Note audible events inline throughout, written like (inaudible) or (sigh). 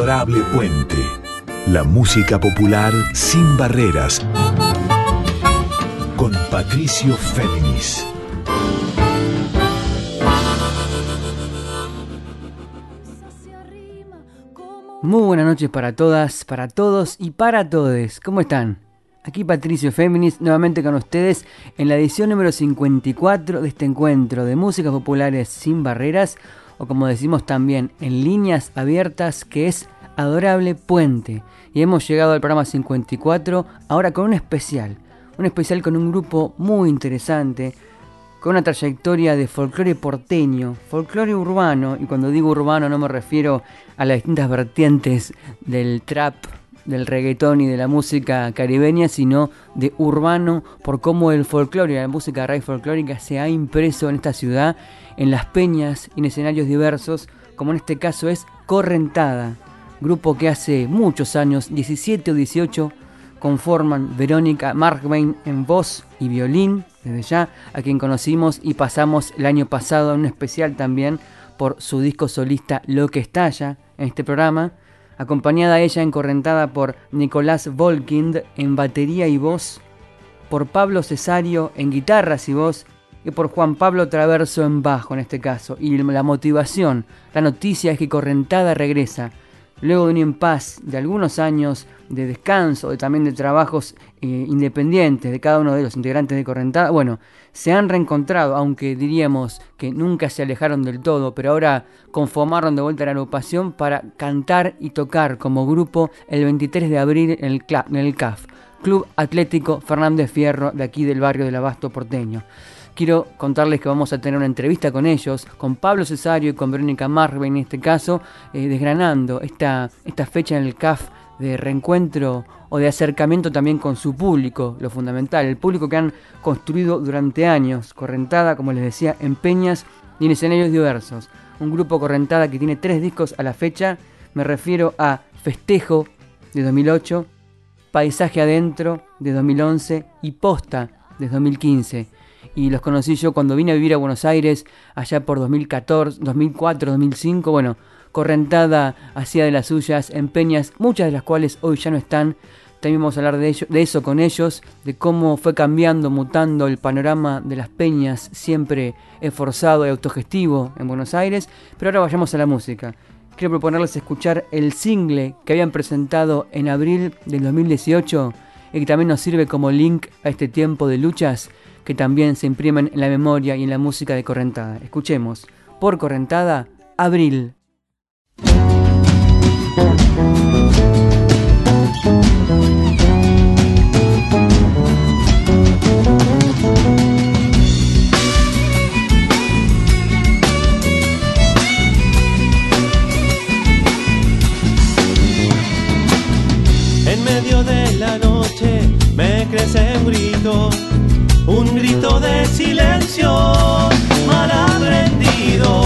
Adorable Puente. La música popular sin barreras. Con Patricio Féminis. Muy buenas noches para todas, para todos y para todes. ¿Cómo están? Aquí Patricio Féminis, nuevamente con ustedes en la edición número 54 de este encuentro de músicas populares sin barreras, o como decimos también en líneas abiertas, que es Adorable Puente. Y hemos llegado al programa 54, ahora con un especial, un especial con un grupo muy interesante, con una trayectoria de folclore porteño, folclore urbano, y cuando digo urbano no me refiero a las distintas vertientes del trap, del reggaetón y de la música caribeña, sino de urbano por cómo el folclore la música raíz folclórica se ha impreso en esta ciudad, en las peñas y en escenarios diversos, como en este caso es Correntada, grupo que hace muchos años, 17 o 18, conforman Verónica Markbain en voz y violín, desde ya, a quien conocimos y pasamos el año pasado en un especial también por su disco solista Lo que estalla en este programa, acompañada ella encorrentada por Nicolás Volkind en batería y voz, por Pablo Cesario en guitarras y voz y por Juan Pablo Traverso en bajo en este caso. Y la motivación, la noticia es que Correntada regresa luego de un impas de algunos años de descanso, de, también de trabajos eh, independientes de cada uno de los integrantes de Correntada, bueno, se han reencontrado, aunque diríamos que nunca se alejaron del todo, pero ahora conformaron de vuelta la agrupación para cantar y tocar como grupo el 23 de abril en el, en el CAF, Club Atlético Fernández Fierro, de aquí del barrio del Abasto porteño quiero contarles que vamos a tener una entrevista con ellos, con Pablo Cesario y con Verónica Marve en este caso, eh, desgranando esta, esta fecha en el CAF de reencuentro o de acercamiento también con su público, lo fundamental, el público que han construido durante años, Correntada, como les decía, en peñas y en escenarios diversos. Un grupo Correntada que tiene tres discos a la fecha, me refiero a Festejo de 2008, Paisaje Adentro de 2011 y Posta de 2015 y los conocí yo cuando vine a vivir a Buenos Aires allá por 2014, 2004, 2005. Bueno, Correntada hacía de las suyas en peñas, muchas de las cuales hoy ya no están. También vamos a hablar de, de eso con ellos, de cómo fue cambiando, mutando el panorama de las peñas, siempre esforzado y autogestivo en Buenos Aires. Pero ahora vayamos a la música. Quiero proponerles escuchar el single que habían presentado en abril del 2018 y que también nos sirve como link a este tiempo de luchas que también se imprimen en la memoria y en la música de Correntada. Escuchemos, por Correntada, Abril. En medio de la noche me crece un grito un grito de silencio mal aprendido.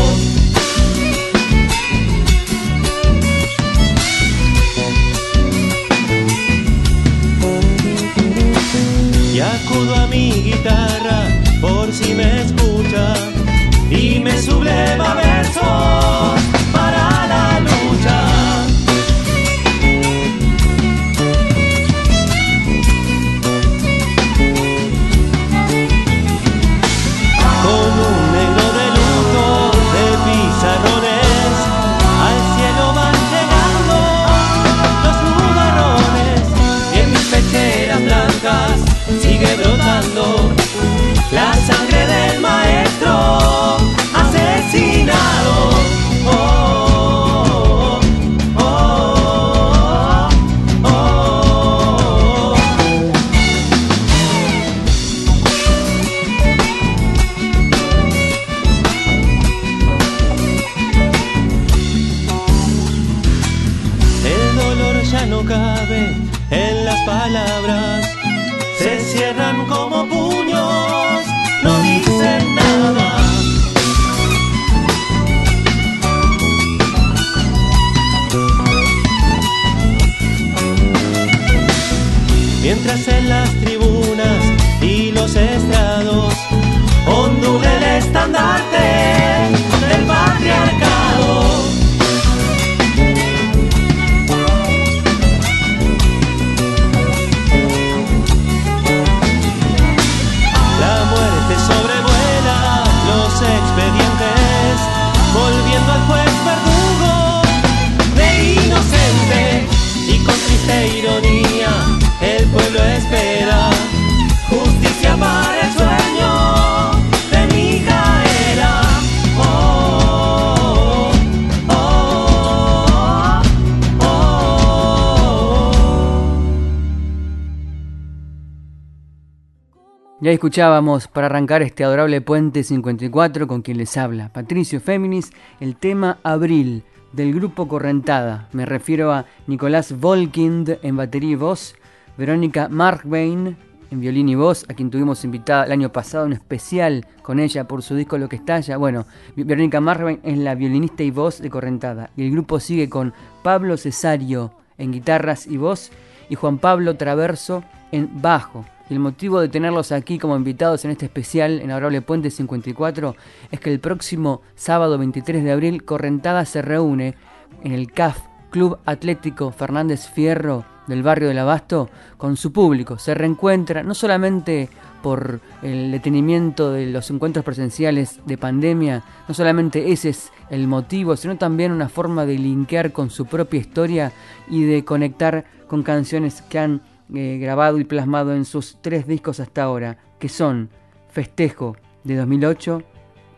Ya escuchábamos para arrancar este adorable puente 54 con quien les habla, Patricio Féminis, el tema Abril del grupo Correntada. Me refiero a Nicolás Volkind en batería y voz, Verónica Markbain en violín y voz, a quien tuvimos invitada el año pasado, un especial con ella por su disco Lo que estalla. Bueno, Verónica Markbain es la violinista y voz de Correntada. Y el grupo sigue con Pablo Cesario en guitarras y voz y Juan Pablo Traverso en bajo. Y el motivo de tenerlos aquí como invitados en este especial en Adorable Puente 54 es que el próximo sábado 23 de abril Correntada se reúne en el CAF Club Atlético Fernández Fierro del barrio del Abasto con su público. Se reencuentra no solamente por el detenimiento de los encuentros presenciales de pandemia, no solamente ese es el motivo, sino también una forma de linkear con su propia historia y de conectar con canciones que han eh, grabado y plasmado en sus tres discos hasta ahora, que son Festejo de 2008,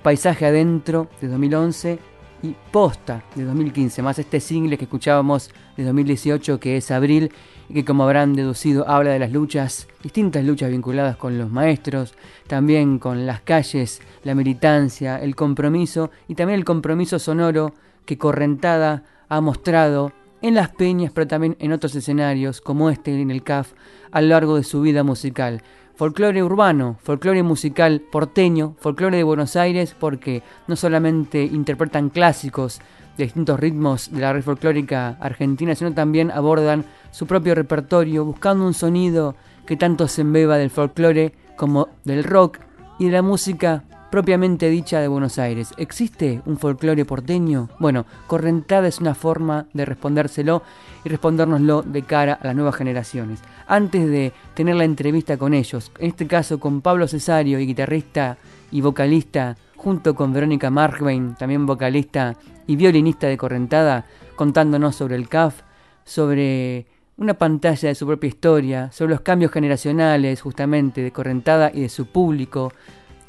Paisaje Adentro de 2011 y Posta de 2015, más este single que escuchábamos de 2018 que es Abril y que como habrán deducido habla de las luchas, distintas luchas vinculadas con los maestros, también con las calles, la militancia, el compromiso y también el compromiso sonoro que Correntada ha mostrado en las peñas, pero también en otros escenarios, como este en el CAF, a lo largo de su vida musical. Folclore urbano, folclore musical porteño, folclore de Buenos Aires, porque no solamente interpretan clásicos de distintos ritmos de la red folclórica argentina, sino también abordan su propio repertorio, buscando un sonido que tanto se embeba del folclore como del rock y de la música propiamente dicha de Buenos Aires. ¿Existe un folclore porteño? Bueno, Correntada es una forma de respondérselo y respondérnoslo de cara a las nuevas generaciones. Antes de tener la entrevista con ellos, en este caso con Pablo Cesario, y guitarrista y vocalista, junto con Verónica Markbain, también vocalista y violinista de Correntada, contándonos sobre el CAF, sobre una pantalla de su propia historia, sobre los cambios generacionales justamente de Correntada y de su público,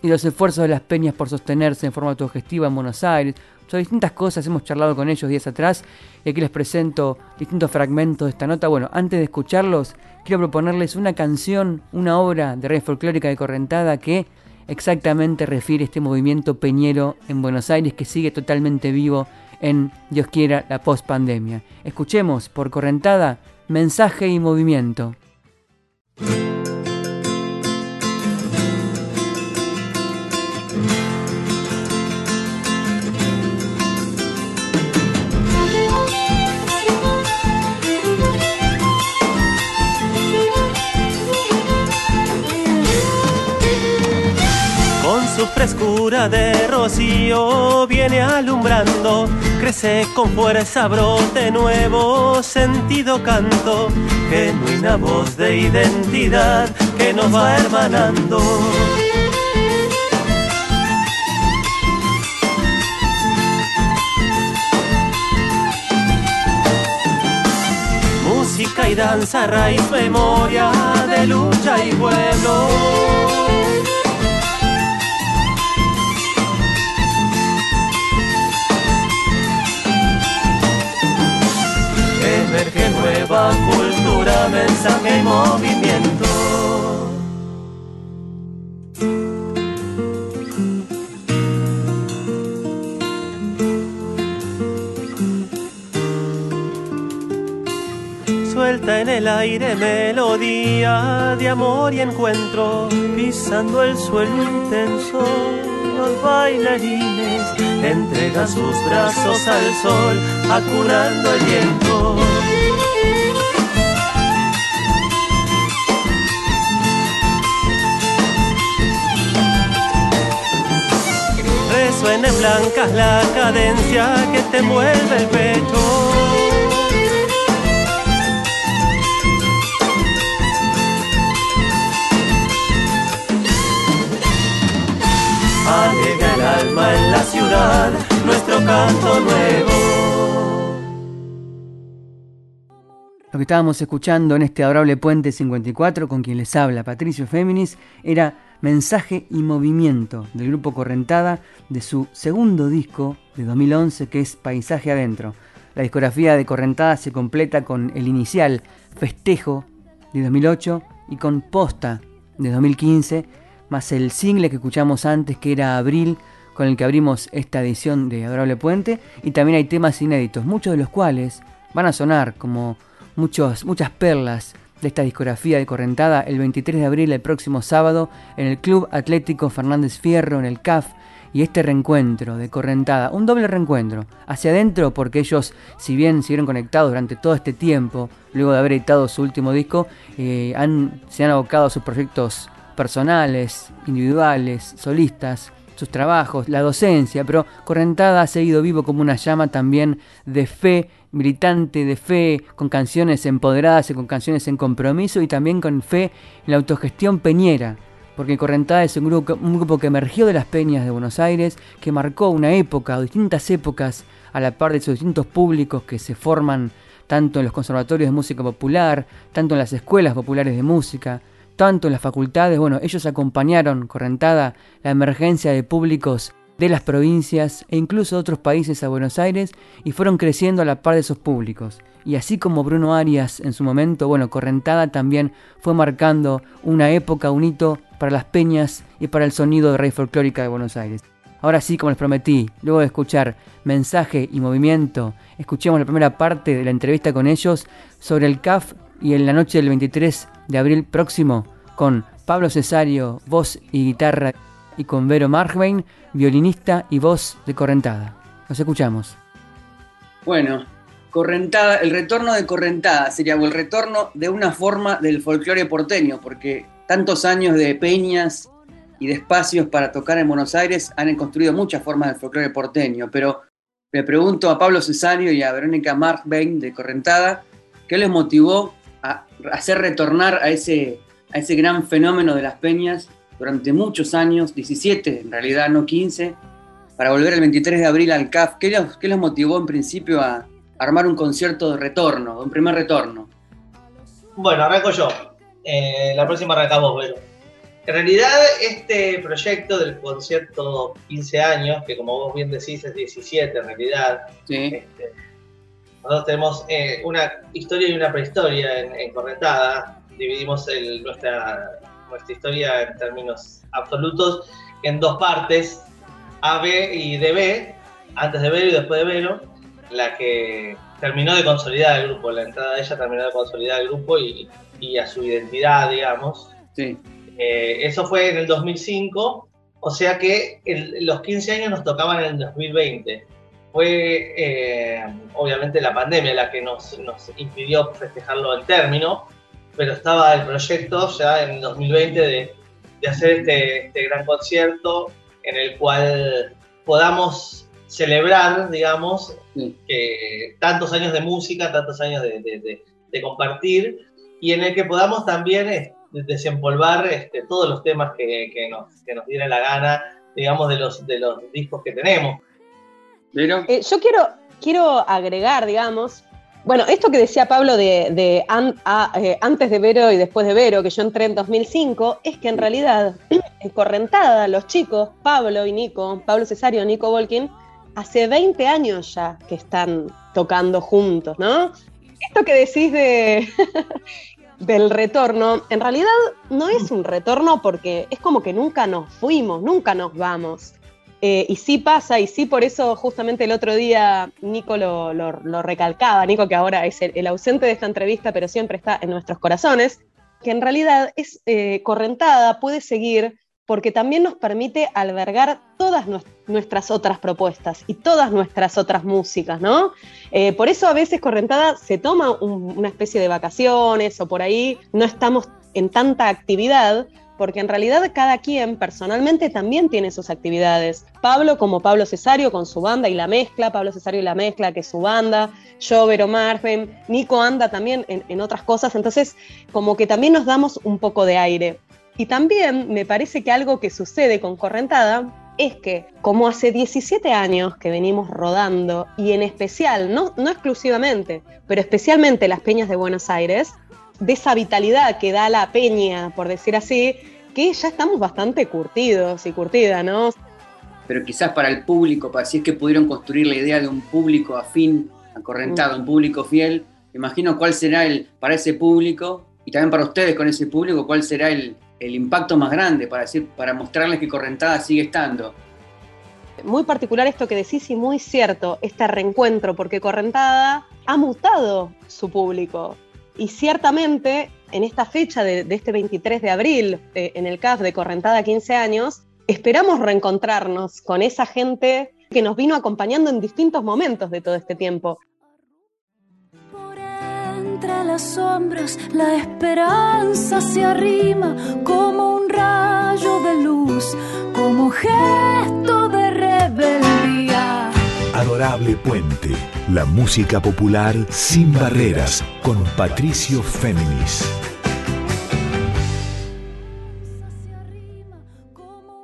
y los esfuerzos de las peñas por sostenerse en forma autogestiva en Buenos Aires. Sobre distintas cosas hemos charlado con ellos días atrás y aquí les presento distintos fragmentos de esta nota. Bueno, antes de escucharlos, quiero proponerles una canción, una obra de red folclórica de Correntada que exactamente refiere este movimiento peñero en Buenos Aires que sigue totalmente vivo en, Dios quiera, la post-pandemia. Escuchemos por Correntada, mensaje y movimiento. Frescura de rocío viene alumbrando, crece con fuerza, brote nuevo, sentido canto, genuina voz de identidad que nos va hermanando. Música y danza, raíz, memoria de lucha y pueblo emerge nueva cultura, mensaje y movimiento. Suelta en el aire melodía de amor y encuentro, pisando el suelo intenso los bailarines entregan sus brazos al sol, acurando el viento. Resuene blancas la cadencia que te mueve el pecho. alegra el alma en la ciudad, nuestro canto nuevo. Lo que estábamos escuchando en este adorable puente 54 con quien les habla Patricio Féminis era Mensaje y Movimiento del grupo Correntada de su segundo disco de 2011 que es Paisaje Adentro. La discografía de Correntada se completa con el inicial Festejo de 2008 y con Posta de 2015 más el single que escuchamos antes que era Abril, con el que abrimos esta edición de Adorable Puente, y también hay temas inéditos, muchos de los cuales van a sonar como muchos, muchas perlas de esta discografía de Correntada el 23 de abril, el próximo sábado, en el Club Atlético Fernández Fierro, en el CAF, y este reencuentro de Correntada, un doble reencuentro, hacia adentro porque ellos, si bien siguieron conectados durante todo este tiempo, luego de haber editado su último disco, eh, han, se han abocado a sus proyectos personales, individuales, solistas, sus trabajos, la docencia, pero Correntada ha seguido vivo como una llama también de fe, militante de fe, con canciones empoderadas y con canciones en compromiso y también con fe en la autogestión peñera, porque Correntada es un grupo, un grupo que emergió de las peñas de Buenos Aires, que marcó una época o distintas épocas a la par de sus distintos públicos que se forman tanto en los conservatorios de música popular, tanto en las escuelas populares de música, tanto en las facultades, bueno, ellos acompañaron, Correntada, la emergencia de públicos de las provincias e incluso de otros países a Buenos Aires y fueron creciendo a la par de esos públicos. Y así como Bruno Arias en su momento, bueno, Correntada también fue marcando una época, un hito para las peñas y para el sonido de Rey Folclórica de Buenos Aires. Ahora sí, como les prometí, luego de escuchar mensaje y movimiento, escuchemos la primera parte de la entrevista con ellos sobre el CAF y en la noche del 23 de abril próximo con Pablo Cesario, voz y guitarra, y con Vero Margvein, violinista y voz de Correntada. Los escuchamos. Bueno, Correntada, el retorno de Correntada sería el retorno de una forma del folclore porteño, porque tantos años de peñas y de espacios para tocar en Buenos Aires han construido muchas formas del folclore porteño, pero le pregunto a Pablo Cesario y a Verónica Markbein de Correntada, ¿qué les motivó a hacer retornar a ese, a ese gran fenómeno de las peñas durante muchos años, 17 en realidad, no 15, para volver el 23 de abril al CAF? ¿Qué los, qué los motivó en principio a armar un concierto de retorno, un primer retorno? Bueno, arranco yo. Eh, la próxima arrancamos, bueno. En realidad, este proyecto del concierto 15 años, que como vos bien decís es 17 en realidad, este, nosotros tenemos eh, una historia y una prehistoria en, en Correntada. Dividimos nuestra, nuestra historia en términos absolutos en dos partes, A, B y DB, antes de Vero y después de Vero, la que terminó de consolidar el grupo, la entrada de ella terminó de consolidar el grupo y, y a su identidad, digamos. Sí. Eh, eso fue en el 2005, o sea que los 15 años nos tocaban en el 2020. Fue eh, obviamente la pandemia la que nos, nos, impidió festejarlo en término, pero estaba el proyecto ya en el 2020 de, de hacer este, este, gran concierto en el cual podamos celebrar, digamos, Sí. que tantos años de música, tantos años de, de, de compartir y en el que podamos también eh, desempolvar este, todos los temas que, que, nos, que nos diera la gana, digamos, de los, de los discos que tenemos. Eh, yo quiero, quiero agregar, digamos, bueno, esto que decía Pablo de, de an, a, eh, antes de Vero y después de Vero, que yo entré en 2005, es que en realidad, (clears throat) en Correntada, los chicos, Pablo y Nico, Pablo Cesario, Nico Volkin, hace 20 años ya que están tocando juntos, ¿no? Esto que decís de, (laughs) del retorno, en realidad no es un retorno porque es como que nunca nos fuimos, nunca nos vamos. Eh, y sí pasa, y sí por eso justamente el otro día Nico lo, lo, recalcaba, Nico que ahora es el, ausente de esta entrevista, pero siempre está en nuestros corazones, que en realidad es eh, correntada, puede seguir porque también nos permite albergar todas nuestras otras propuestas y todas nuestras otras músicas, ¿no? Eh, por eso a veces Correntada se toma un, una especie de vacaciones o por ahí no estamos en tanta actividad, porque en realidad cada quien personalmente también tiene sus actividades. Pablo como Pablo Cesario con su banda y la mezcla, Pablo Cesario y la mezcla que es su banda, yo Vero Margen, Nico anda también en, en otras cosas, entonces como que también nos damos un poco de aire. Y también me parece que algo que sucede con Correntada es que como hace 17 años que venimos rodando, y en especial, no, no exclusivamente, pero especialmente las peñas de Buenos Aires, de esa vitalidad que da la peña, por decir así, que ya estamos bastante curtidos y curtida, ¿no? Pero quizás para el público, para si es que pudieron construir la idea de un público afín, acorrentado, mm. un público fiel, imagino cuál será el, para ese público, y también para ustedes con ese público, cuál será el, el impacto más grande para, decir, para mostrarles que Correntada sigue estando. Muy particular esto que decís y muy cierto, este reencuentro, porque Correntada ha mutado su público. Y ciertamente en esta fecha de, este 23 de abril, eh, en el CAF de Correntada 15 años, esperamos reencontrarnos con esa gente que nos vino acompañando en distintos momentos de todo este tiempo. Por entre las sombras la esperanza se arrima como un rayo de luz, como gesto de rebeldía. Adorable Puente, la música popular sin barreras, con Patricio Féminis.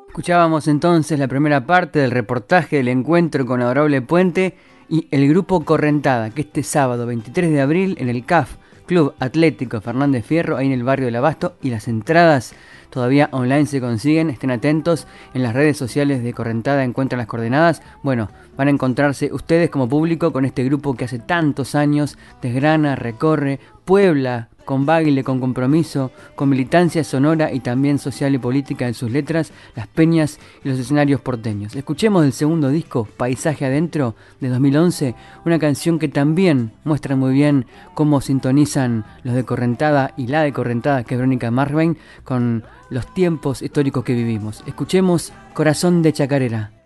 Escuchábamos entonces la primera parte del reportaje del encuentro con Adorable Puente y el grupo Correntada, que este sábado 23 de abril en el CAF, Club Atlético Fernández Fierro, ahí en el barrio del Abasto, y las entradas todavía online se consiguen, estén atentos, en las redes sociales de Correntada encuentran las coordenadas, bueno, van a encontrarse ustedes como público con este grupo que hace tantos años desgrana, recorre, puebla, con baile, con compromiso, con militancia sonora y también social y política en sus letras, las peñas y los escenarios porteños. Escuchemos el segundo disco, Paisaje Adentro, de 2011, una canción que también muestra muy bien cómo sintonizan los de Correntada y la de Correntada, que es Verónica Marvain, con los tiempos históricos que vivimos. Escuchemos Corazón de Chacarera.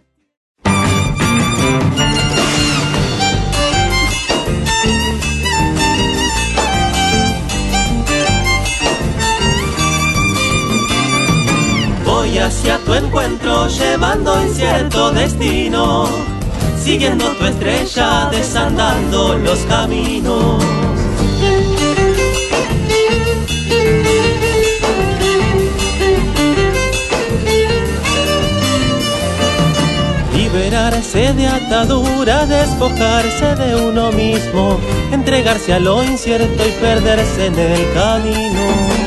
Hacia tu encuentro llevando incierto destino, siguiendo tu estrella, desandando los caminos. Liberarse de atadura, despojarse de uno mismo, entregarse a lo incierto y perderse en el camino.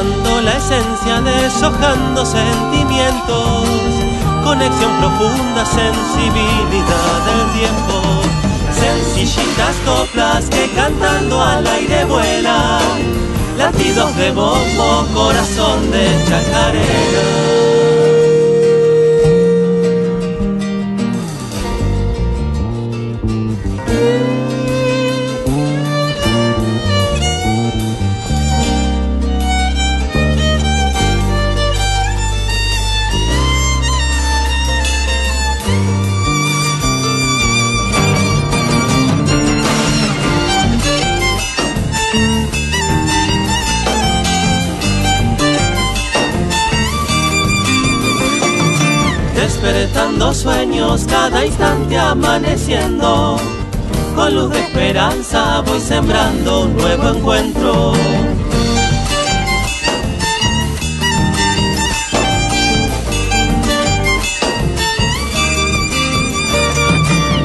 Buscando la esencia, deshojando sentimientos, conexión profunda, sensibilidad del tiempo, sencillitas coplas que cantando al aire vuelan, latidos de bombo, corazón de chacarera. Despertando sueños cada instante amaneciendo. Con luz de esperanza voy sembrando un nuevo encuentro.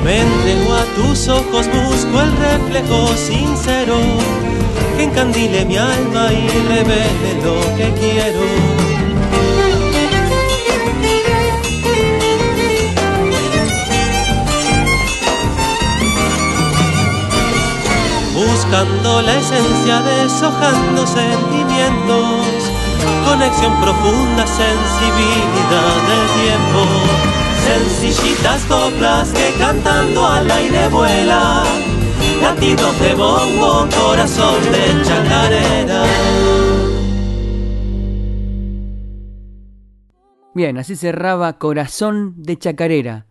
Me entrego a tus ojos, busco el reflejo sincero que encandile mi alma y revele lo que quiero. Buscando la esencia, deshojando sentimientos, conexión profunda, sensibilidad del tiempo, sencillitas coplas que cantando al aire vuelan, latidos de bombo, corazón de chacarera. Bien, así cerraba Corazón de Chacarera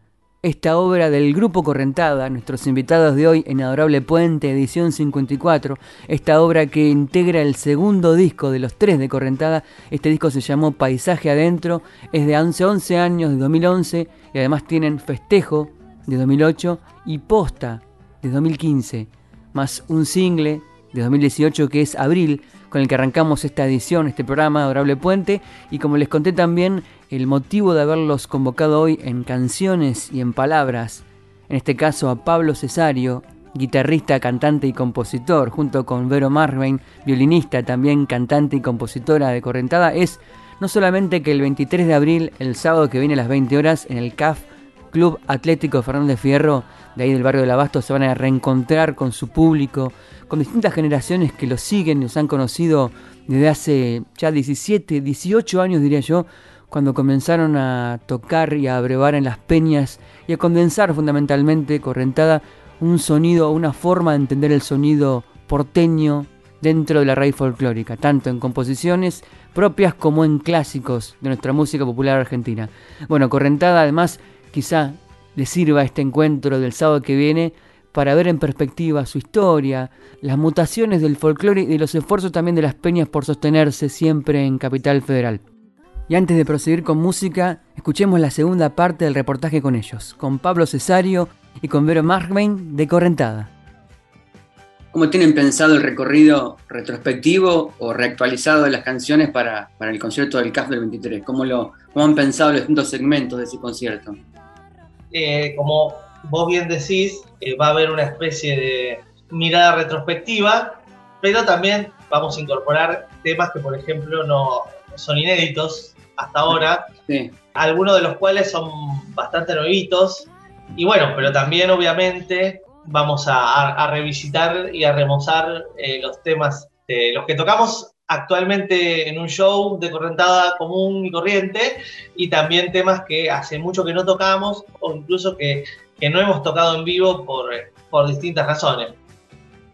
esta obra del Grupo Correntada, nuestros invitados de hoy en Adorable Puente, edición 54, esta obra que integra el segundo disco de los tres de Correntada, este disco se llamó Paisaje Adentro, es de 11, 11 años, de 2011, y además tienen Festejo de 2008 y Posta de 2015, más un single de 2018 que es Abril, con el que arrancamos esta edición, este programa Adorable Puente, y como les conté también, el motivo de haberlos convocado hoy en canciones y en palabras, en este caso a Pablo Cesario, guitarrista, cantante y compositor, junto con Vero Marvain, violinista, también cantante y compositora de Correntada, es no solamente que el 23 de abril, el sábado que viene a las 20 horas, en el CAF Club Atlético Fernández Fierro, de ahí del barrio del Abasto, se van a reencontrar con su público, con distintas generaciones que los siguen los han conocido desde hace ya 17, 18 años diría yo, cuando comenzaron a tocar y a brevar en las peñas y a condensar fundamentalmente, correntada, un sonido, una forma de entender el sonido porteño dentro de la raíz folclórica, tanto en composiciones propias como en clásicos de nuestra música popular argentina. Bueno, Correntada además quizá le sirva este encuentro del sábado que viene para ver en perspectiva su historia, las mutaciones del folclore y los esfuerzos también de las peñas por sostenerse siempre en Capital Federal. Y antes de proseguir con música, escuchemos la segunda parte del reportaje con ellos, con Pablo Cesario y con Vero Markbein de Correntada. ¿Cómo tienen pensado el recorrido retrospectivo o reactualizado de las canciones para, el concierto del CAF del 23? ¿Cómo, lo, ¿Cómo han pensado los distintos segmentos de ese concierto? Eh, como vos bien decís, eh, va a haber una especie de mirada retrospectiva, pero también vamos a incorporar temas que, por ejemplo, no son inéditos hasta ahora, algunos de los cuales son bastante nuevitos, y bueno, pero también obviamente vamos a, revisitar y a remozar eh, los temas, de los que tocamos actualmente en un show de correntada común y corriente, y también temas que hace mucho que no tocamos o incluso que, no hemos tocado en vivo por, por distintas razones.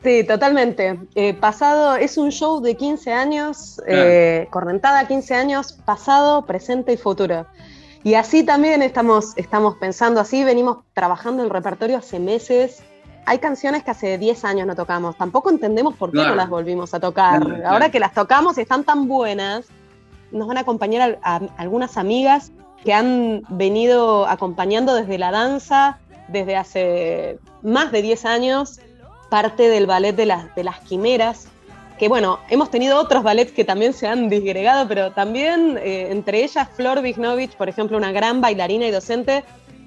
Sí, totalmente. Eh, pasado, es un show de 15 años, eh, correntada 15 años, pasado, presente y futuro. Y así también estamos, estamos pensando así, venimos trabajando el repertorio hace meses, hay canciones que hace 10 años no tocamos. Tampoco entendemos por qué no las volvimos a tocar. Ahora que las tocamos y están tan buenas, nos van a acompañar algunas amigas que han venido acompañando desde la danza, desde hace más de 10 años, parte del ballet de las, de las quimeras, que bueno, hemos tenido otros ballets que también se han disgregado, pero también eh, entre ellas Flor Vignovich, por ejemplo, una gran bailarina y docente,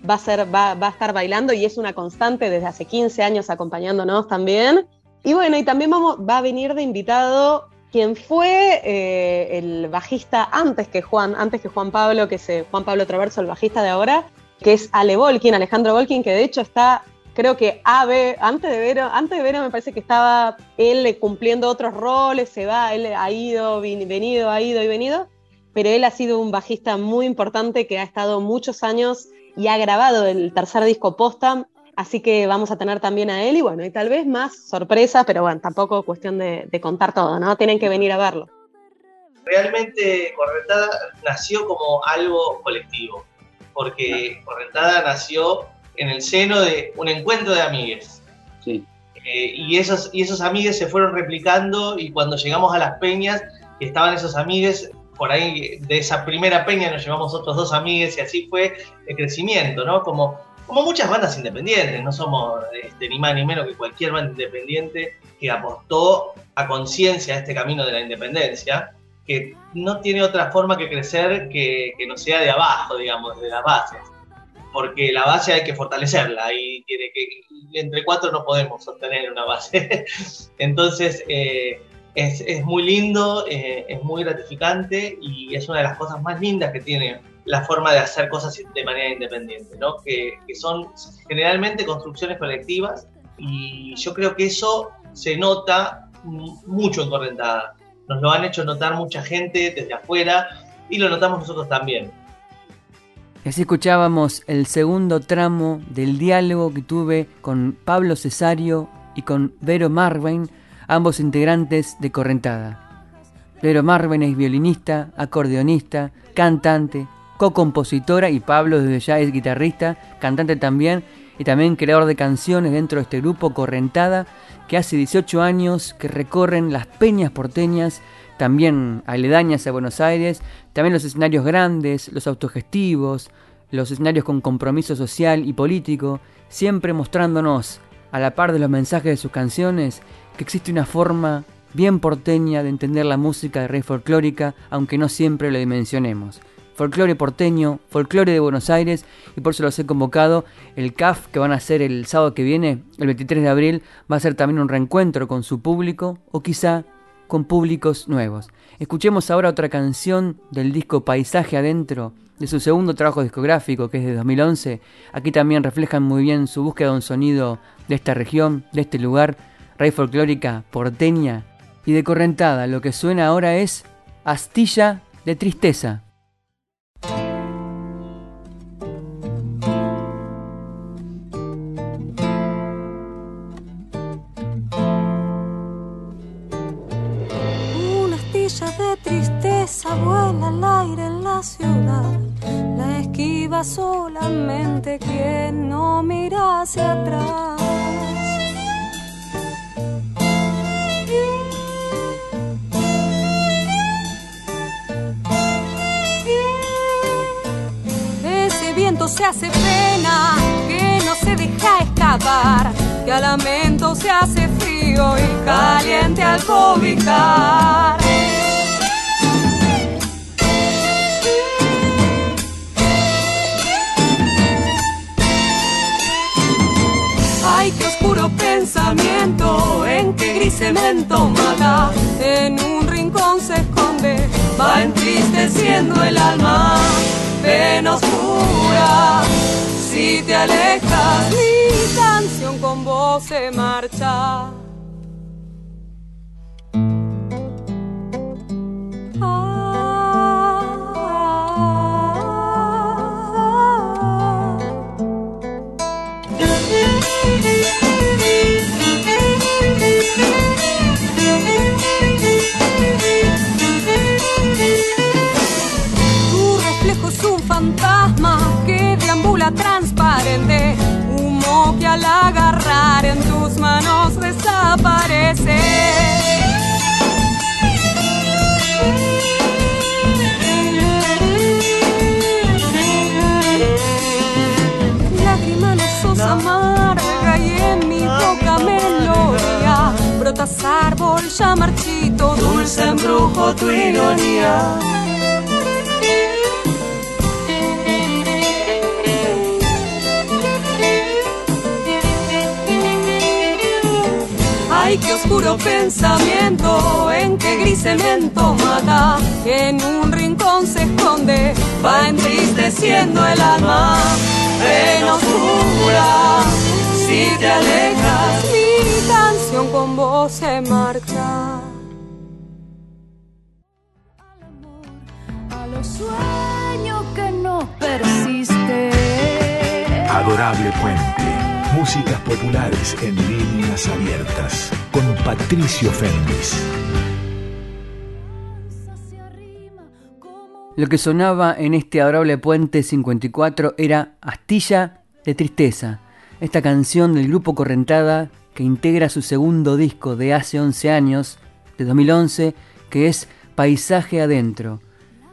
va a, ser, va, a estar bailando y es una constante desde hace 15 años acompañándonos también. Y bueno, y también vamos, va a venir de invitado quien fue eh, el bajista antes que Juan, antes que Juan Pablo, que es Juan Pablo Traverso, el bajista de ahora, que es Ale Volkin, Alejandro Volkin, que de hecho está, creo que AB, antes de Vero, antes de Vero me parece que estaba él cumpliendo otros roles, se va, él ha ido, venido, ha ido y venido, pero él ha sido un bajista muy importante que ha estado muchos años y ha grabado el tercer disco posta, así que vamos a tener también a él y bueno, y tal vez más sorpresas, pero bueno, tampoco cuestión de, contar todo, ¿no? Tienen que venir a verlo. Realmente Correntada nació como algo colectivo, porque Correntada nació en el seno de un encuentro de amigues. Sí. Eh, y, esos, y esos amigues se fueron replicando y cuando llegamos a las peñas, estaban esos amigues por ahí de esa primera peña nos llevamos otros dos amigos y así fue el crecimiento, ¿no? Como, como muchas bandas independientes, no somos este, ni más ni menos que cualquier banda independiente que apostó a conciencia a este camino de la independencia, que no tiene otra forma que crecer que, que no sea de abajo, digamos, de las bases. Porque la base hay que fortalecerla y que, entre cuatro no podemos sostener una base. (laughs) Entonces, eh, es, muy lindo, eh, es muy gratificante y es una de las cosas más lindas que tiene la forma de hacer cosas de manera independiente, ¿no? que, son generalmente construcciones colectivas y yo creo que eso se nota mucho en Correntada. Nos lo han hecho notar mucha gente desde afuera y lo notamos nosotros también. Así escuchábamos el segundo tramo del diálogo que tuve con Pablo Cesario y con Vero Marvin ambos integrantes de Correntada. Pero Marven es violinista, acordeonista, cantante, co-compositora y Pablo desde ya es guitarrista, cantante también y también creador de canciones dentro de este grupo Correntada que hace 18 años que recorren las peñas porteñas, también aledañas a Buenos Aires, también los escenarios grandes, los autogestivos, los escenarios con compromiso social y político, siempre mostrándonos, a la par de los mensajes de sus canciones, que existe una forma bien porteña de entender la música de rey folclórica, aunque no siempre lo dimensionemos. Folclore porteño, folclore de Buenos Aires, y por eso los he convocado. El CAF que van a hacer el sábado que viene, el 23 de abril, va a ser también un reencuentro con su público, o quizá con públicos nuevos. Escuchemos ahora otra canción del disco Paisaje Adentro, de su segundo trabajo discográfico, que es de 2011. Aquí también reflejan muy bien su búsqueda de un sonido de esta región, de este lugar, raíz folclórica porteña y de correntada. Lo que suena ahora es Astilla de Tristeza. Vuela al aire en la ciudad. La esquiva solamente quien no mira hacia atrás. Ese viento se hace pena, que no se deja escapar, que al lamento se hace frío y caliente al cobijar. Pensamiento en que gris cemento mata, en un rincón se esconde, va entristeciendo el alma, pena oscura. Si te alejas, mi canción con vos se marcha. Al agarrar en tus manos desaparece. Lágrima no sos amarga y en mi boca melodía brotas árbol ya marchito, dulce embrujo tu ironía. Ay, qué oscuro pensamiento, en qué gris cemento mata, en un rincón se esconde, va entristeciendo el alma, en oscura, si te alejas, mi canción con vos se marcha. A los sueños que no persiste. Adorable Puente Músicas populares en líneas abiertas con Patricio Fernández. Lo que sonaba en este adorable puente 54 era Astilla de Tristeza, esta canción del grupo Correntada que integra su segundo disco de hace 11 años, de 2011, que es Paisaje Adentro.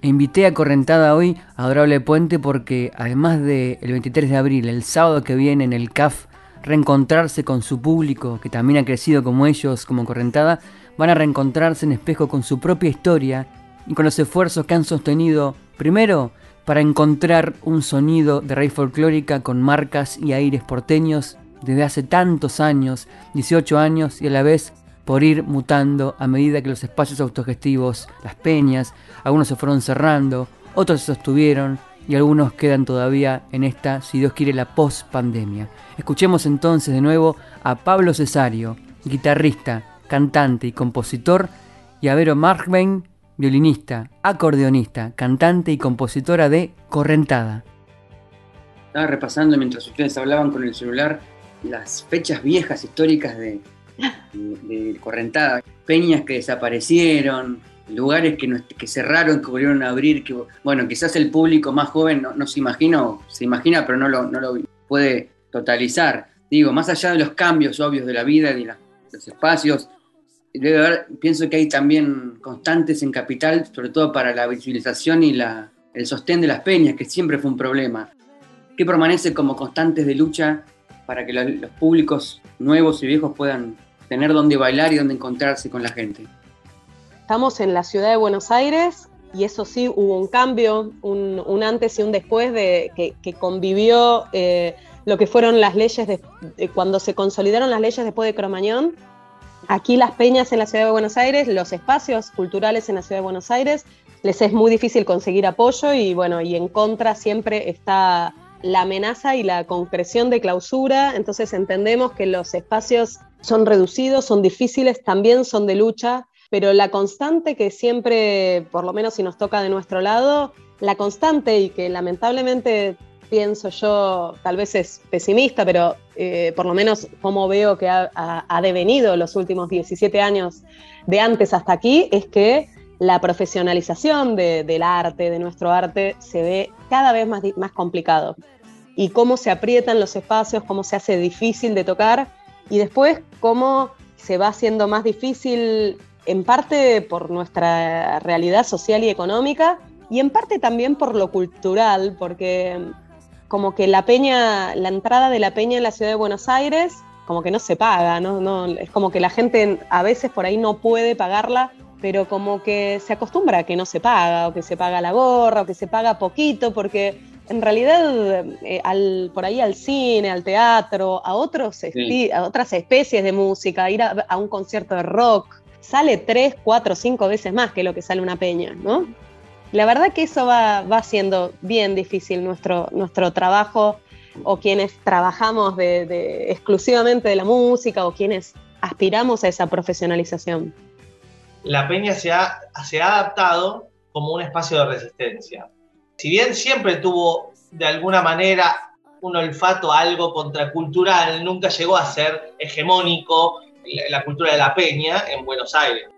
E invité a Correntada hoy a Adorable Puente porque además del 23 de abril, el sábado que viene en el CAF reencontrarse con su público, que también ha crecido como ellos, como Correntada, van a reencontrarse en espejo con su propia historia y con los esfuerzos que han sostenido, primero, para encontrar un sonido de raíz folclórica con marcas y aires porteños desde hace tantos años, 18 años, y a la vez por ir mutando a medida que los espacios autogestivos, las peñas, algunos se fueron cerrando, otros se sostuvieron, y algunos quedan todavía en esta, si Dios quiere, la post-pandemia. Escuchemos entonces de nuevo a Pablo Cesario, guitarrista, cantante y compositor, y a Vero Markbein, violinista, acordeonista, cantante y compositora de Correntada. Estaba repasando mientras ustedes hablaban con el celular las fechas viejas históricas de, de Correntada, peñas que desaparecieron, lugares que, que cerraron, que volvieron a abrir, que bueno, quizás el público más joven no, se imagina, se imagina, pero no lo, no puede totalizar. Digo, más allá de los cambios obvios de la vida y de los espacios, debe haber, pienso que hay también constantes en Capital, sobre todo para la visualización y la, el sostén de las peñas, que siempre fue un problema, que permanece como constantes de lucha para que los públicos nuevos y viejos puedan tener donde bailar y donde encontrarse con la gente. Estamos en la ciudad de Buenos Aires y eso sí, hubo un cambio, un, antes y un después de que, convivió eh, lo que fueron las leyes de, cuando se consolidaron las leyes después de Cromañón. aquí las peñas en la ciudad de Buenos Aires, los espacios culturales en la ciudad de Buenos Aires, les es muy difícil conseguir apoyo y bueno, y en contra siempre está la amenaza y la concreción de clausura, entonces entendemos que los espacios son reducidos, son difíciles, también son de lucha, pero la constante que siempre, por lo menos si nos toca de nuestro lado, la constante y que lamentablemente pienso yo, tal vez es pesimista, pero eh, por lo menos como veo que ha, devenido los últimos 17 años de antes hasta aquí, es que la profesionalización del arte, de nuestro arte, se ve cada vez más, más complicado. Y cómo se aprietan los espacios, cómo se hace difícil de tocar y después cómo se va haciendo más difícil en parte por nuestra realidad social y económica y en parte también por lo cultural, porque como que la peña, la entrada de la peña en la ciudad de Buenos Aires, como que no se paga, ¿no? no es como que la gente a veces por ahí no puede pagarla, pero como que se acostumbra a que no se paga, o que se paga la gorra, o que se paga poquito, porque en realidad eh, al, por ahí al cine, al teatro, a, otros a otras especies de música, ir a, a, un concierto de rock, sale tres, cuatro, cinco veces más que lo que sale una peña, ¿no? La verdad que eso va, va siendo bien difícil nuestro, nuestro trabajo o quienes trabajamos de, exclusivamente de la música o quienes aspiramos a esa profesionalización. La peña se ha, se ha adaptado como un espacio de resistencia. Si bien siempre tuvo de alguna manera un olfato algo contracultural, nunca llegó a ser hegemónico la, cultura de la peña en Buenos Aires.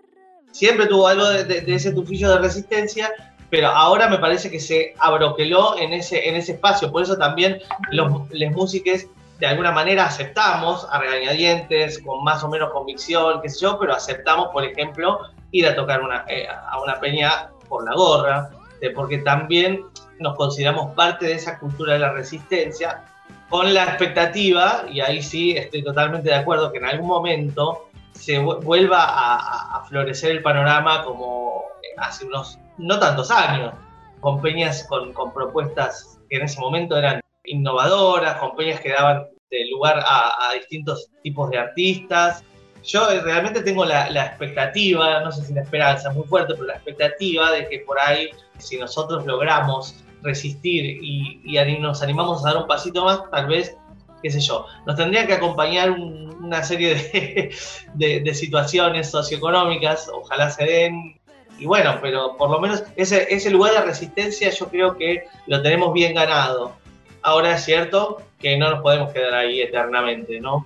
Siempre tuvo algo de, ese tufillo de resistencia, pero ahora me parece que se abroqueló en ese, en ese espacio. Por eso también los, los músicos de alguna manera aceptamos a regañadientes, con más o menos convicción, qué sé yo, pero aceptamos, por ejemplo, ir a tocar una, eh, a una peña por la gorra, porque también nos consideramos parte de esa cultura de la resistencia, con la expectativa, y ahí sí estoy totalmente de acuerdo, que en algún momento se vuelva a, florecer el panorama como hace unos no tantos años, con peñas con, propuestas que en ese momento eran innovadoras, con peñas que daban lugar a, distintos tipos de artistas. Yo eh, realmente tengo la, expectativa, no sé si la esperanza es muy fuerte, pero la expectativa de que por ahí, si nosotros logramos resistir y, nos animamos a dar un pasito más, tal vez, qué sé yo, nos tendría que acompañar una serie (laughs) de, situaciones socioeconómicas, ojalá se den, y bueno, pero por lo menos ese, lugar de resistencia yo creo que lo tenemos bien ganado. Ahora es cierto que no nos podemos quedar ahí eternamente, ¿no?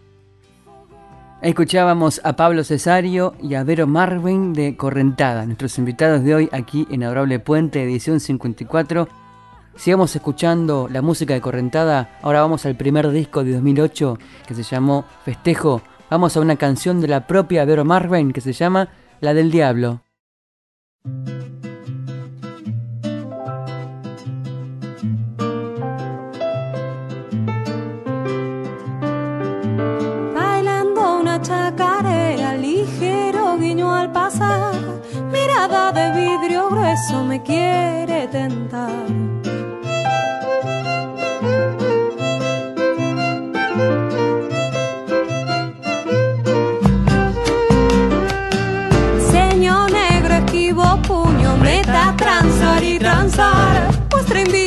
Escuchábamos a Pablo Cesario y a Vero Marvin de Correntada, nuestros invitados de hoy aquí en Adorable Puente, edición 54. Sigamos escuchando la música de Correntada. Ahora vamos al primer disco de 2008 que se llamó Festejo. Vamos a una canción de la propia Vero Marvin que se llama La del Diablo. Bailando una chacarera, ligero guiño al pasar, mirada de vidrio grueso me quiere tentar. Y transar. Vuestra invisible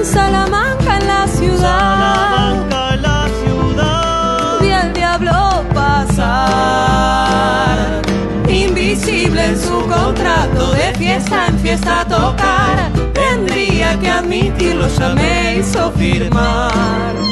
en Salamanca, en la ciudad. Salamanca, la ciudad. Vi al diablo pasar. Invisible en su contrato, de fiesta en fiesta tocar. Tendría que admitirlo, ya me hizo firmar.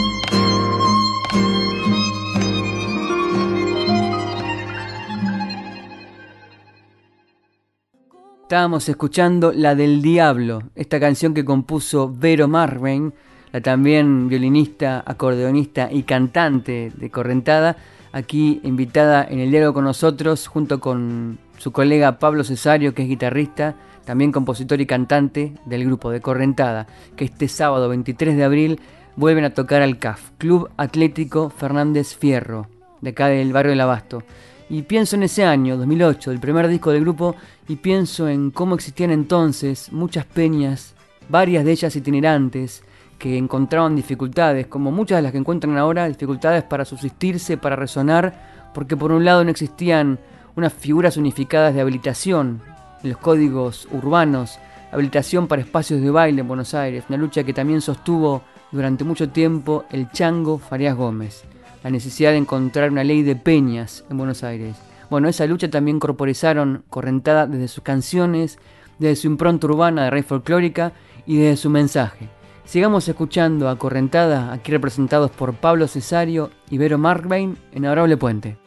Estábamos escuchando La del Diablo, esta canción que compuso Vero Marvin, la también violinista, acordeonista y cantante de Correntada, aquí invitada en el diálogo con nosotros junto con su colega Pablo Cesario, que es guitarrista, también compositor y cantante del grupo de Correntada, que este sábado 23 de abril vuelven a tocar al CAF, Club Atlético Fernández Fierro, de acá del barrio del Abasto. Y pienso en ese año, 2008, el primer disco del grupo, y pienso en cómo existían entonces muchas peñas, varias de ellas itinerantes, que encontraban dificultades, como muchas de las que encuentran ahora, dificultades para subsistirse, para resonar, porque por un lado no existían unas figuras unificadas de habilitación los códigos urbanos, habilitación para espacios de baile en Buenos Aires, una lucha que también sostuvo durante mucho tiempo el chango Farías Gómez, la necesidad de encontrar una ley de peñas en Buenos Aires. Bueno, esa lucha también corporizaron Correntada desde sus canciones, desde su impronta urbana de rey folclórica y desde su mensaje. Sigamos escuchando a Correntada, aquí representados por Pablo Cesario y Vero Markbain en Adorable Puente.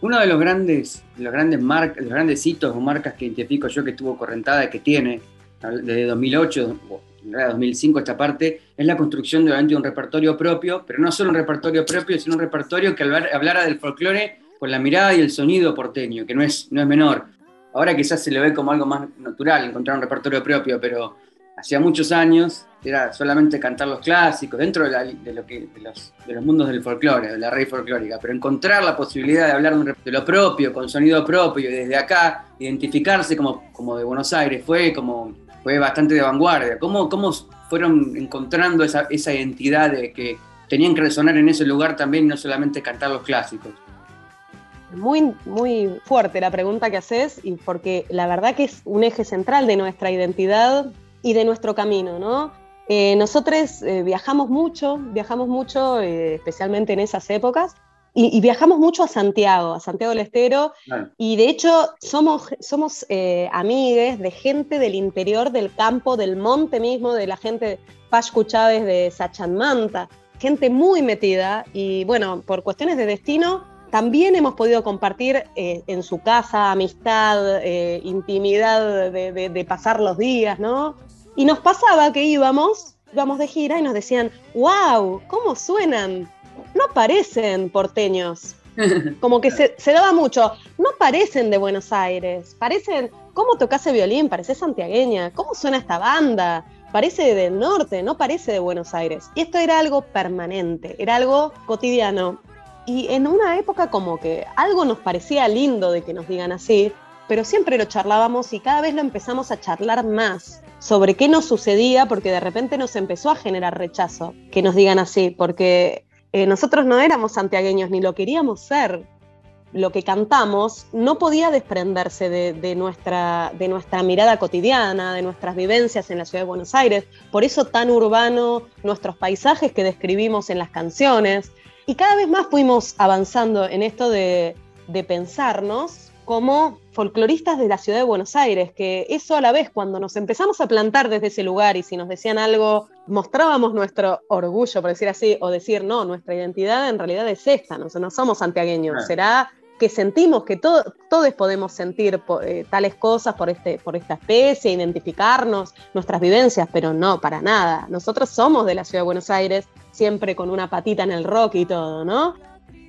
Uno de los grandes, los grandes, marcas, los grandes hitos o marcas que identifico yo que tuvo Correntada y que tiene desde 2008, en 2005 esta parte, es la construcción de un repertorio propio, pero no solo un repertorio propio, sino un repertorio que hablara del folclore con la mirada y el sonido porteño, que no es, no es menor. Ahora quizás se le ve como algo más natural encontrar un repertorio propio, pero hacía muchos años era solamente cantar los clásicos dentro de, de, los, mundos del folclore, de la rey folclórica, pero encontrar la posibilidad de hablar de lo propio, con sonido propio y desde acá identificarse como, como de Buenos Aires fue como fue bastante de vanguardia. ¿Cómo, cómo fueron encontrando esa, esa identidad de que tenían que resonar en ese lugar también no solamente cantar los clásicos? Muy, muy fuerte la pregunta que haces y porque la verdad que es un eje central de nuestra identidad y de nuestro camino, ¿no? Eh, nosotros eh, viajamos mucho, viajamos mucho, eh, especialmente en esas épocas, y, viajamos mucho a Santiago, a Santiago del Estero, y de hecho somos, somos amigues de gente del interior del campo, del monte mismo, de la gente de Pascu Chávez de Sachanmanta, gente muy metida, y bueno, por cuestiones de destino, también hemos podido compartir en su casa amistad, intimidad de, de, pasar los días, ¿no? Y nos pasaba que íbamos, íbamos de gira y nos decían, wow, ¿cómo suenan? No parecen porteños. (laughs) Como que se, daba mucho, no parecen de Buenos Aires, parecen, ¿cómo tocase violín? Parece santiagueña, ¿cómo suena esta banda? Parece del norte, no parece de Buenos Aires. Y esto era algo permanente, era algo cotidiano. Y en una época como que algo nos parecía lindo de que nos digan así, pero siempre lo charlábamos y cada vez lo empezamos a charlar más sobre qué nos sucedía, porque de repente nos empezó a generar rechazo que nos digan así, porque eh, nosotros no éramos santiagueños ni lo queríamos ser. Lo que cantamos no podía desprenderse de, nuestra, de nuestra mirada cotidiana, de nuestras vivencias en la ciudad de Buenos Aires. Por eso tan urbano nuestros paisajes que describimos en las canciones. Y cada vez más fuimos avanzando en esto de, de pensarnos como folcloristas de la ciudad de Buenos Aires, que eso a la vez cuando nos empezamos a plantar desde ese lugar y si nos decían algo, mostrábamos nuestro orgullo, por decir así, o decir, no, nuestra identidad en realidad es esta, no, somos santiagueños, será que sentimos que todos podemos sentir eh, tales cosas por, este, por esta especie, identificarnos, nuestras vivencias, pero no, para nada. Nosotros somos de la ciudad de Buenos Aires, siempre con una patita en el rock y todo, ¿no?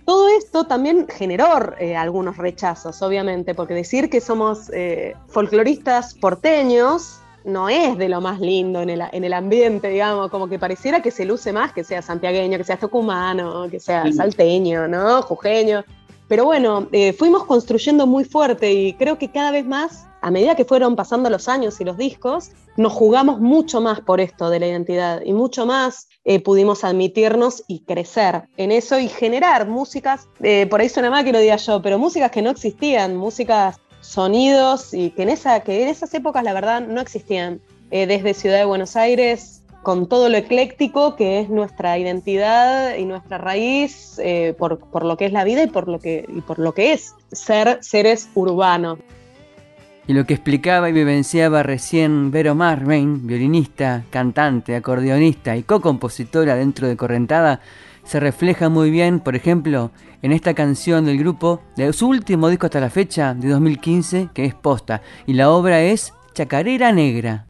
Todo esto también generó eh, algunos rechazos, obviamente, porque decir que somos eh, folcloristas porteños no es de lo más lindo en el, ambiente, digamos, como que pareciera que se luce más que sea santiagueño, que sea tucumano, que sea salteño, ¿no? Jujeño. Pero bueno, eh, fuimos construyendo muy fuerte y creo que cada vez más, a medida que fueron pasando los años y los discos, nos jugamos mucho más por esto de la identidad y mucho más eh, pudimos admitirnos y crecer en eso y generar músicas, eh, por ahí suena mal que lo diga yo, pero músicas que no existían, músicas, sonidos y que en, esa, que en esas épocas la verdad no existían. Eh, desde Ciudad de Buenos Aires, con todo lo ecléctico que es nuestra identidad y nuestra raíz por, por, lo que es la vida y por lo que, y por lo que es ser seres urbanos. Y lo que explicaba y vivenciaba recién Vero Marvin, violinista, cantante, acordeonista y co-compositora dentro de Correntada, se refleja muy bien, por ejemplo, en esta canción del grupo, de su último disco hasta la fecha, de 2015, que es Posta, y la obra es Chacarera Negra.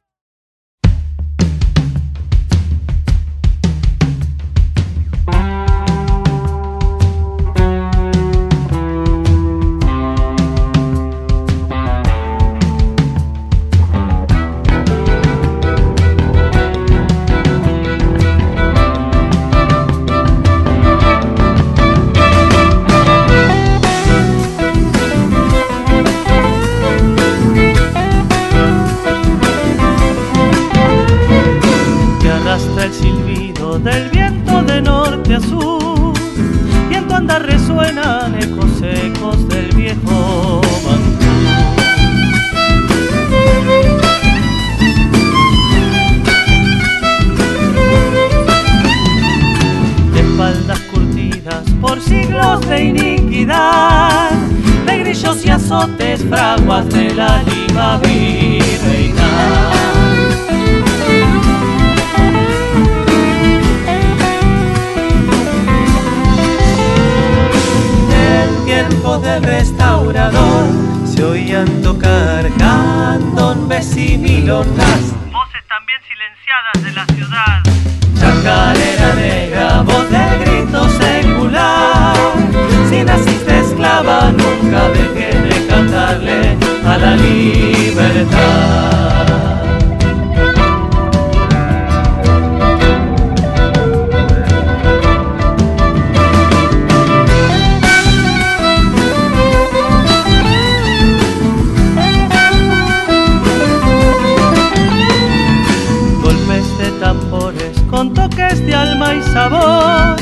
sabor,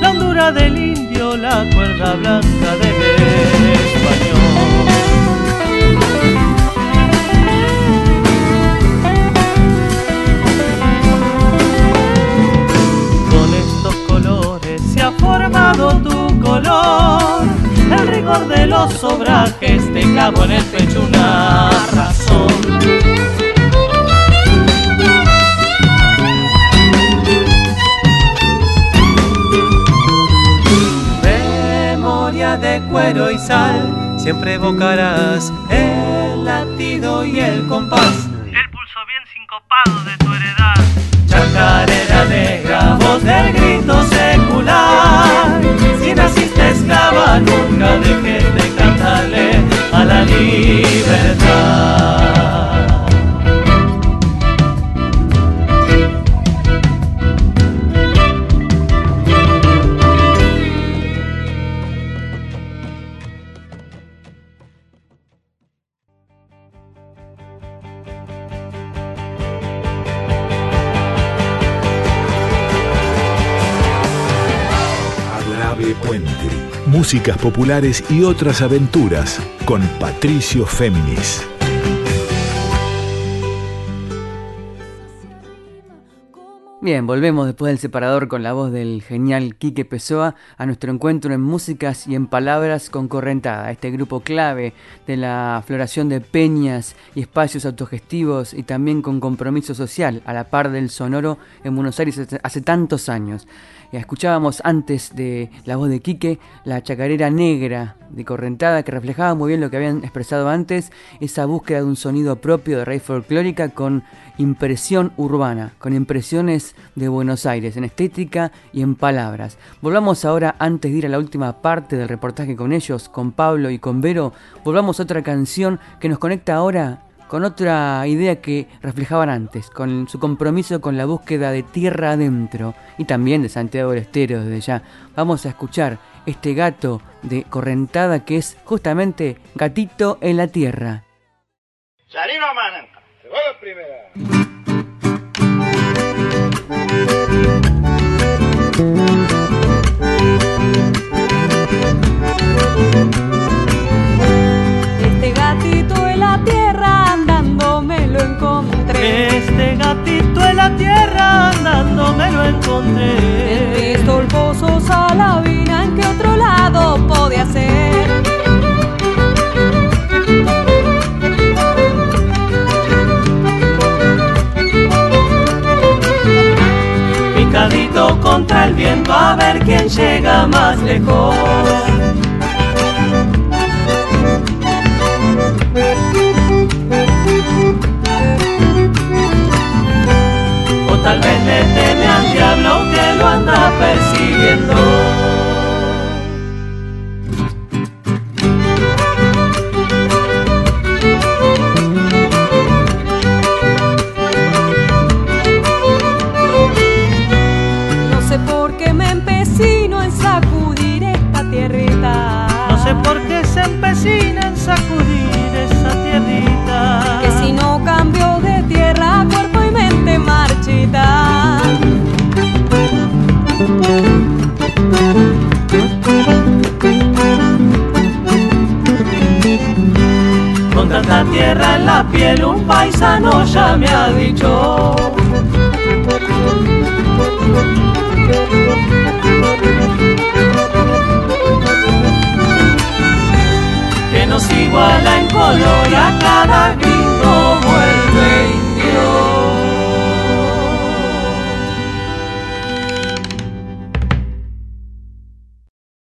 la hondura del indio, la cuerda blanca del español. Con estos colores se ha formado tu color, el rigor de los obrajes te cabo en el pecho una razón. cuero y sal, siempre evocarás el latido y el compás. El pulso bien sincopado de tu heredad. Chacarera negra, voz del grito secular. Si naciste esclava, nunca dejes de cantarle a la libertad. Músicas populares y otras aventuras con Patricio Féminis. Bien, volvemos después del separador con la voz del genial Quique Pessoa a nuestro encuentro en músicas y en palabras con Correntada, este grupo clave de la floración de peñas y espacios autogestivos y también con compromiso social a la par del sonoro en Buenos Aires hace tantos años. Escuchábamos antes de la voz de Quique la chacarera negra de Correntada que reflejaba muy bien lo que habían expresado antes, esa búsqueda de un sonido propio de raíz folclórica con impresión urbana, con impresiones de Buenos Aires en estética y en palabras. Volvamos ahora, antes de ir a la última parte del reportaje con ellos, con Pablo y con Vero, volvamos a otra canción que nos conecta ahora con otra idea que reflejaban antes, con su compromiso con la búsqueda de tierra adentro y también de Santiago del Estero desde ya. Vamos a escuchar este gato de Correntada que es justamente Gatito en la Tierra. primera. Este gatito en la tierra andando me lo encontré. He visto el pozo Salavina, ¿en qué otro lado podía ser? contra el viento a ver quién llega más lejos. O tal vez le teme al diablo que lo anda persiguiendo. Piel, un paisano ya me ha dicho. Que nos iguala en color a cada grito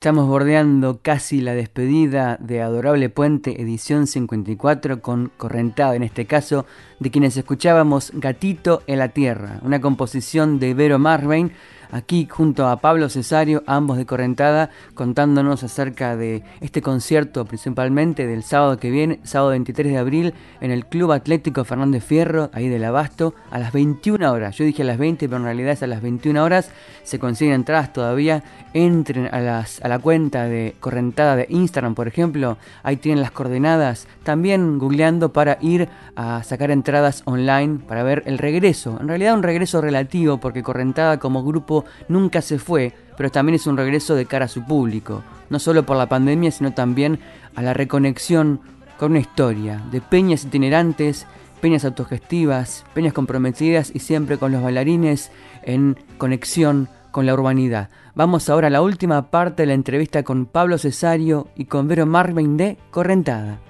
Estamos bordeando casi la despedida de Adorable Puente, edición 54, con Correntada, en este caso, de quienes escuchábamos Gatito en la Tierra, una composición de Vero Marvein aquí junto a Pablo Cesario, ambos de Correntada, contándonos acerca de este concierto principalmente del sábado que viene, sábado 23 de abril, en el Club Atlético Fernández Fierro, ahí del Abasto, a las 21 horas. Yo dije a las 20, pero en realidad es a las 21 horas. Se consiguen entradas todavía. Entren a, las, a la cuenta de Correntada de Instagram, por ejemplo. Ahí tienen las coordenadas. También googleando para ir a sacar entradas online para ver el regreso. En realidad un regreso relativo porque Correntada como grupo nunca se fue, pero también es un regreso de cara a su público, no solo por la pandemia, sino también a la reconexión con una historia de peñas itinerantes, peñas autogestivas, peñas comprometidas y siempre con los bailarines en conexión con la urbanidad. Vamos ahora a la última parte de la entrevista con Pablo Cesario y con Vero Marvin de Correntada.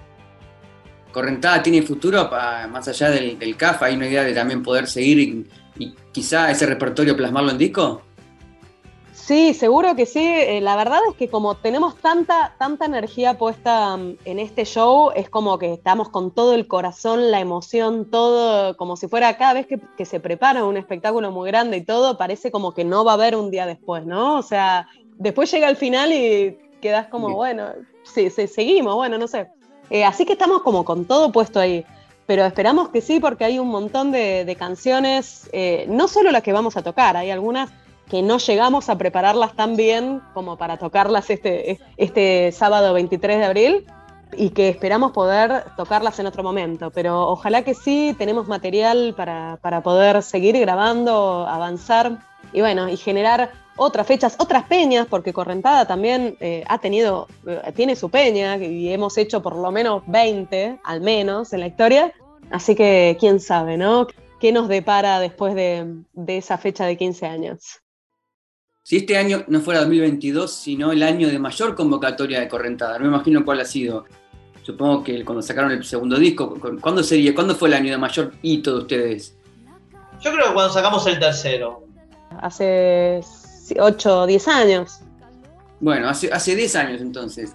Correntada tiene futuro más allá del, del CAF, hay una idea de también poder seguir y quizá ese repertorio plasmarlo en disco? Sí, seguro que sí. Eh, la verdad es que como tenemos tanta, tanta energía puesta mm, en este show, es como que estamos con todo el corazón, la emoción, todo, como si fuera cada vez que, se prepara un espectáculo muy grande y todo, parece como que no va a haber un día después, ¿no? O sea, después llega el final y quedas como, bueno, sí, sí, seguimos, bueno, no sé. Eh, así que estamos como con todo puesto ahí pero esperamos que sí porque hay un montón de, canciones, eh, no solo las que vamos a tocar, hay algunas que no llegamos a prepararlas tan bien como para tocarlas este, este sábado 23 de abril y que esperamos poder tocarlas en otro momento, pero ojalá que sí, tenemos material para, poder seguir grabando, avanzar y bueno, y generar otras fechas, otras peñas, porque Correntada también eh, ha tenido, eh, tiene su peña y hemos hecho por lo menos 20, al menos, en la historia. Así que quién sabe, ¿no? ¿Qué nos depara después de, esa fecha de 15 años? Si este año no fuera 2022, sino el año de mayor convocatoria de Correntada, no me imagino cuál ha sido. Supongo que cuando sacaron el segundo disco, ¿cuándo sería? ¿Cuándo fue el año de mayor hito de ustedes? Yo creo que cuando sacamos el tercero. Hace 8 o 10 años. Bueno, hace, hace 10 años entonces,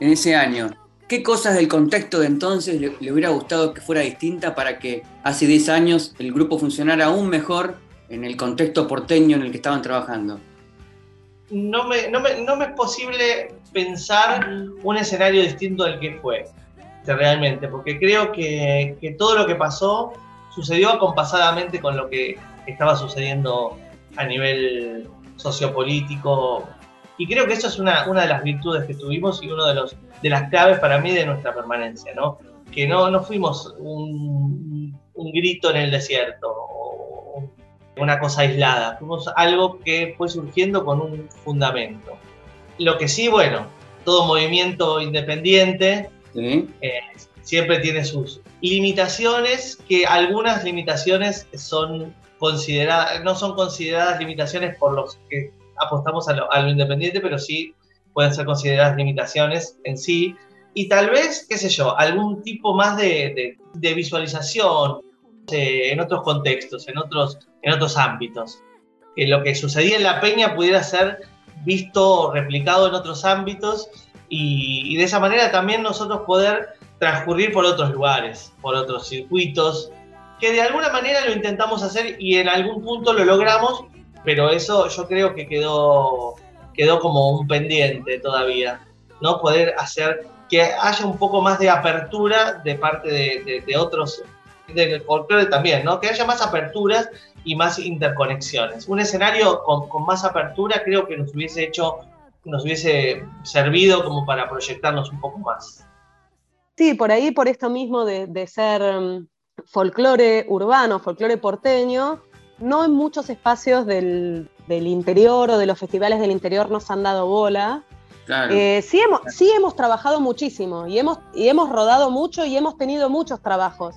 en ese año. ¿Qué cosas del contexto de entonces le, hubiera gustado que fuera distinta para que hace 10 años el grupo funcionara aún mejor en el contexto porteño en el que estaban trabajando? No me, no me, es posible pensar un escenario distinto del que fue, realmente, porque creo que, que todo lo que pasó sucedió acompasadamente con lo que estaba sucediendo a nivel sociopolítico. Y creo que eso es una, una de las virtudes que tuvimos y uno de, los, de las claves para mí de nuestra permanencia, ¿no? Que no, no fuimos un, un grito en el desierto o una cosa aislada, fuimos algo que fue surgiendo con un fundamento. Lo que sí, bueno, todo movimiento independiente eh, siempre tiene sus limitaciones, que algunas limitaciones son consideradas, no son consideradas limitaciones por los que apostamos a lo, independiente, pero sí pueden ser consideradas limitaciones en sí. Y tal vez, qué sé yo, algún tipo más de, visualización eh, en otros contextos, en otros, en otros ámbitos. Que lo que sucedía en la peña pudiera ser visto replicado en otros ámbitos y, de esa manera también nosotros poder transcurrir por otros lugares, por otros circuitos, que de alguna manera lo intentamos hacer y en algún punto lo logramos, pero eso yo creo que quedó, quedó como un pendiente todavía, ¿no? Poder hacer que haya un poco más de apertura de parte de, otros, del folclore también, ¿no? Que haya más aperturas y más interconexiones. Un escenario con, más apertura creo que nos hubiese hecho, nos hubiese servido como para proyectarnos un poco más. Sí, por ahí, por esto mismo de, de ser um, folclore urbano, folclore porteño, no en muchos espacios del, del, interior o de los festivales del interior nos han dado bola. Eh, sí, hemos, sí hemos trabajado muchísimo y hemos, y hemos rodado mucho y hemos tenido muchos trabajos.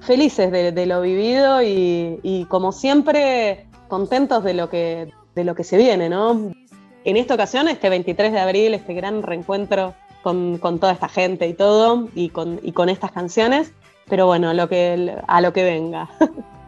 Felices de, lo vivido y, como siempre contentos de lo que, de lo que se viene, ¿no? En esta ocasión, este 23 de abril, este gran reencuentro con, toda esta gente y todo, y con, y con estas canciones, pero bueno, a lo que venga. (laughs)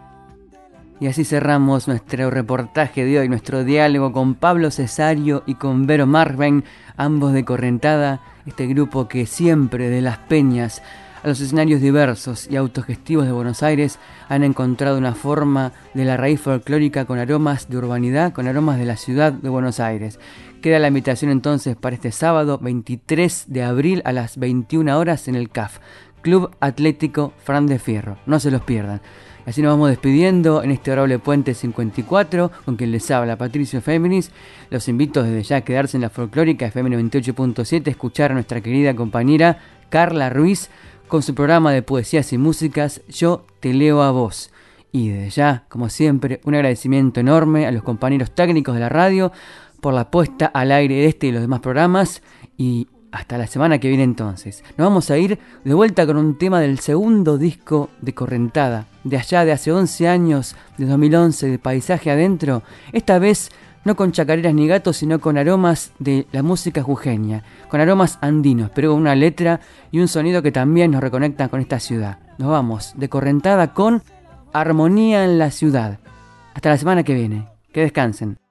Y así cerramos nuestro reportaje de hoy, nuestro diálogo con Pablo Cesario y con Vero Marven, ambos de Correntada, este grupo que siempre de las peñas a los escenarios diversos y autogestivos de Buenos Aires han encontrado una forma de la raíz folclórica con aromas de urbanidad, con aromas de la ciudad de Buenos Aires. Queda la invitación entonces para este sábado 23 de abril a las 21 horas en el CAF, Club Atlético Fran de Fierro. No se los pierdan. Así nos vamos despidiendo en este horrible puente 54, con quien les habla Patricio Féminis. Los invito desde ya a quedarse en la folclórica FM 98.7, escuchar a nuestra querida compañera Carla Ruiz con su programa de poesías y músicas Yo te leo a vos. Y desde ya, como siempre, un agradecimiento enorme a los compañeros técnicos de la radio por la puesta al aire de este y los demás programas. Y hasta la semana que viene entonces. Nos vamos a ir de vuelta con un tema del segundo disco de Correntada, de allá de hace 11 años, de 2011, de Paisaje Adentro, esta vez no con chacareras ni gatos, sino con aromas de la música jujeña, con aromas andinos, pero con una letra y un sonido que también nos reconectan con esta ciudad. Nos vamos de Correntada con Armonía en la Ciudad. Hasta la semana que viene. Que descansen.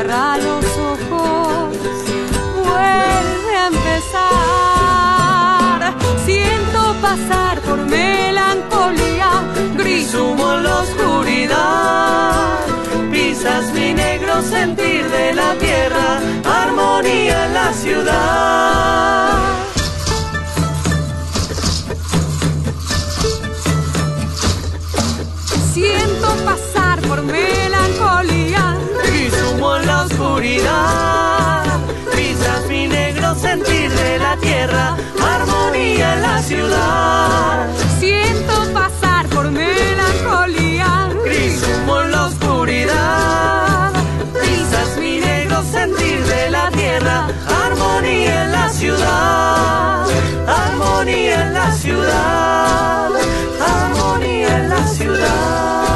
Cierra los ojos, vuelve a empezar. Siento pasar por melancolía, gris humo en la oscuridad pisas mi negro sentir de la tierra, armonía en la ciudad. oscuridad. Pisas mi negro sentir de la tierra, armonía en la ciudad. Siento pasar por melancolía, gris humo en la oscuridad. Pisas mi negro sentir de la tierra, armonía en la ciudad. Armonía en la ciudad, armonía en la ciudad.